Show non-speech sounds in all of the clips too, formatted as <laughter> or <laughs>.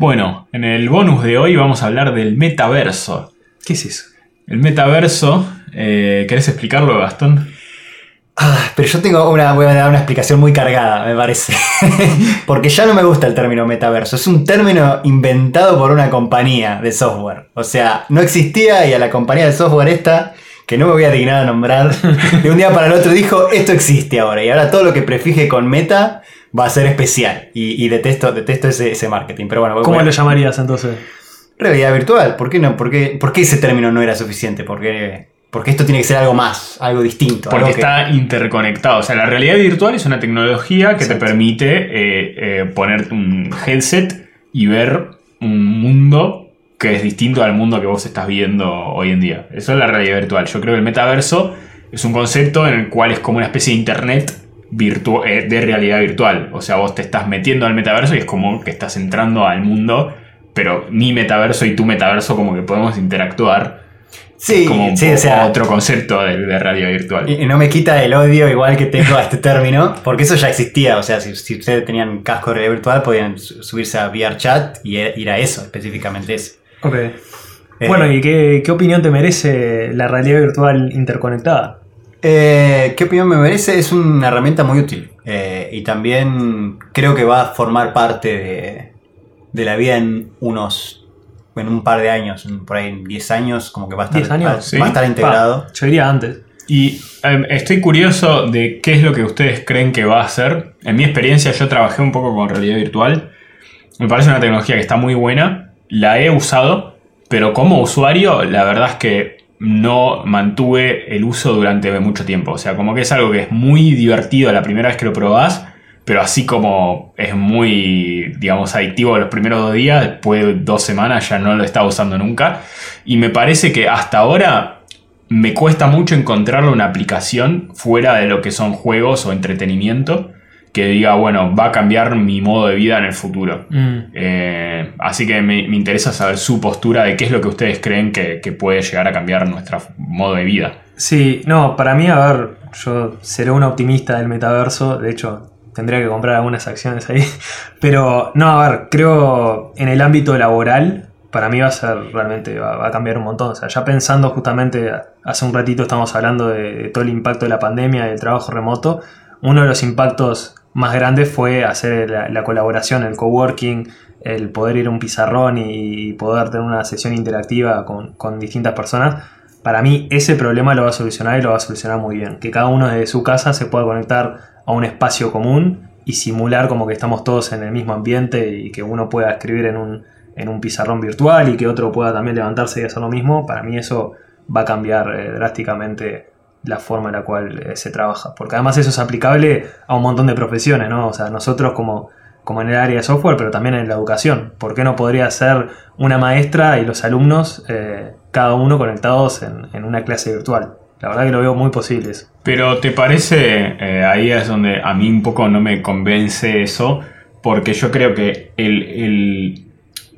Bueno, en el bonus de hoy vamos a hablar del metaverso. ¿Qué es eso? El metaverso, eh, ¿querés explicarlo, Gastón? Ah, pero yo tengo una, voy a dar una explicación muy cargada, me parece. <laughs> Porque ya no me gusta el término metaverso. Es un término inventado por una compañía de software. O sea, no existía y a la compañía de software esta, que no me voy a dignar a nombrar, <laughs> de un día para el otro dijo, esto existe ahora. Y ahora todo lo que prefije con meta va a ser especial. Y, detesto, detesto ese, marketing. Pero bueno, ¿Cómo lo llamarías entonces? Realidad virtual. ¿Por qué no? ¿Por qué, ¿Por qué ese término no era suficiente? Porque porque esto tiene que ser algo más, algo distinto. Porque está interconectado. O sea, la realidad virtual es una tecnología que te permite eh, eh, poner un headset y ver un mundo que es distinto al mundo que vos estás viendo hoy en día. Eso es la realidad virtual. Yo creo que el metaverso es un concepto en el cual es como una especie de internet eh, de realidad virtual. O sea, vos te estás metiendo al metaverso y es como que estás entrando al mundo, pero mi metaverso y tu metaverso como que podemos interactuar Sí, como sí, otro concepto de, realidad virtual. Y, no me quita el odio igual que tengo a este término, porque eso ya existía. O sea, si, ustedes tenían casco de realidad virtual, podían subirse a VRChat y e, ir a eso, específicamente eso. Ok. Eh, bueno, ¿y qué, opinión te merece la realidad virtual interconectada? Eh, ¿Qué opinión me merece? Es una herramienta muy útil. Eh, y también creo que va a formar parte de, de la vida en unos en un par de años, por ahí en 10 años, como que va a estar, años? Va, a estar integrado. yo diría antes. Y em, estoy curioso de qué es lo que ustedes creen que va a hacer. En mi experiencia yo trabajé un poco con realidad virtual. Me parece una tecnología que está muy buena. La he usado, pero como usuario la verdad es que no mantuve el uso durante mucho tiempo. O sea, como que es algo que es muy divertido la primera vez que lo probás, pero así como es muy, digamos, adictivo los primeros dos días, después de dos semanas ya no lo estaba usando nunca. Y me parece que hasta ahora me cuesta mucho encontrarle una aplicación fuera de lo que son juegos o entretenimiento que diga, bueno, va a cambiar mi modo de vida en el futuro. Mm. Eh, así que me, interesa saber su postura de qué es lo que ustedes creen que, que puede llegar a cambiar nuestro modo de vida. Sí, no, para mí, a ver, yo seré un optimista del metaverso, de hecho, tendría que comprar algunas acciones ahí. <laughs> Pero no, a ver, creo en el ámbito laboral, para mí va a ser realmente, va, a cambiar un montón. O sea, ya pensando justamente, hace un ratito estamos hablando de, todo el impacto de la pandemia del trabajo remoto. Uno de los impactos más grandes fue hacer la, colaboración, el coworking, el poder ir a un pizarrón y, poder tener una sesión interactiva con, con distintas personas. Para mí ese problema lo va a solucionar y lo va a solucionar muy bien. Que cada uno de su casa se pueda conectar a un espacio común y simular como que estamos todos en el mismo ambiente y que uno pueda escribir en un, en un pizarrón virtual y que otro pueda también levantarse y hacer lo mismo, para mí eso va a cambiar eh, drásticamente la forma en la cual eh, se trabaja. Porque además eso es aplicable a un montón de profesiones, ¿no? O sea, nosotros como, como en el área de software, pero también en la educación. ¿Por qué no podría ser una maestra y los alumnos, eh, cada uno conectados en, en una clase virtual? La verdad que lo veo muy posible Pero ¿te parece, eh, ahí es donde a mí un poco no me convence eso, porque yo creo que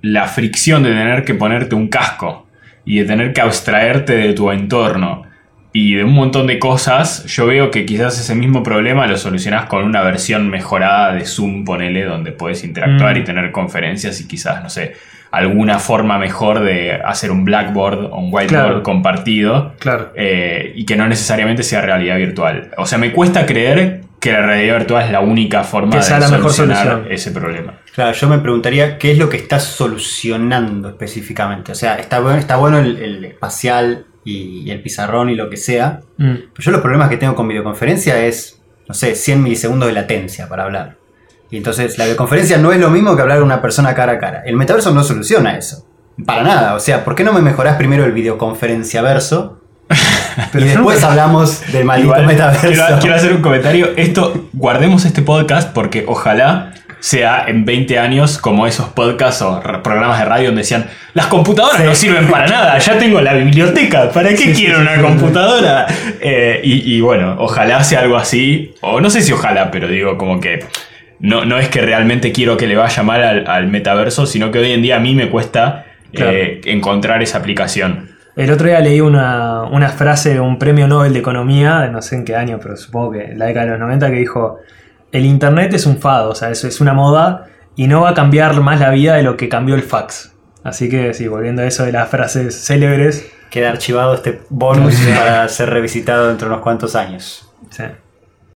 la fricción de tener que ponerte un casco y de tener que abstraerte de tu entorno y de un montón de cosas, yo veo que quizás ese mismo problema lo solucionas con una versión mejorada de Zoom, ponele, donde puedes interactuar y mm. tener conferencias y quizás, no sé, alguna forma mejor de hacer un blackboard o un whiteboard compartido claro. Eh, y que no necesariamente sea realidad virtual. O sea, me cuesta creer que la realidad virtual es la única forma de solucionar ese problema. Claro, yo me preguntaría qué es lo que está solucionando específicamente. O sea, está bueno, está bueno el, espacial y, el pizarrón y lo que sea, mm. pero yo los problemas que tengo con videoconferencia es, no sé, 100 milisegundos de latencia para hablar. Y entonces la videoconferencia no es lo mismo que hablar con una persona cara a cara. El metaverso no soluciona eso. Para nada. O sea, ¿por qué no me mejorás primero el videoconferencia verso? <laughs> y después hablamos del maldito metaverso. Quiero, hacer un comentario. Esto, guardemos este podcast porque ojalá sea en 20 años como esos podcasts o programas de radio donde decían las computadoras no sirven para nada, ya tengo la biblioteca, ¿para qué quiero una computadora? Eh, y, y, bueno, ojalá sea algo así, o no sé si ojalá, pero digo como que no, no es que realmente quiero que le vaya mal al, metaverso, sino que hoy en día a mí me cuesta eh, encontrar esa aplicación. El otro día leí una, frase de un premio Nobel de Economía, no sé en qué año, pero supongo que en la década de los 90, que dijo, el Internet es un fado, o sea, eso es una moda y no va a cambiar más la vida de lo que cambió el fax. Así que sí, volviendo a eso de las frases célebres. Queda archivado este bonus <laughs> para ser revisitado dentro de unos cuantos años. Sí.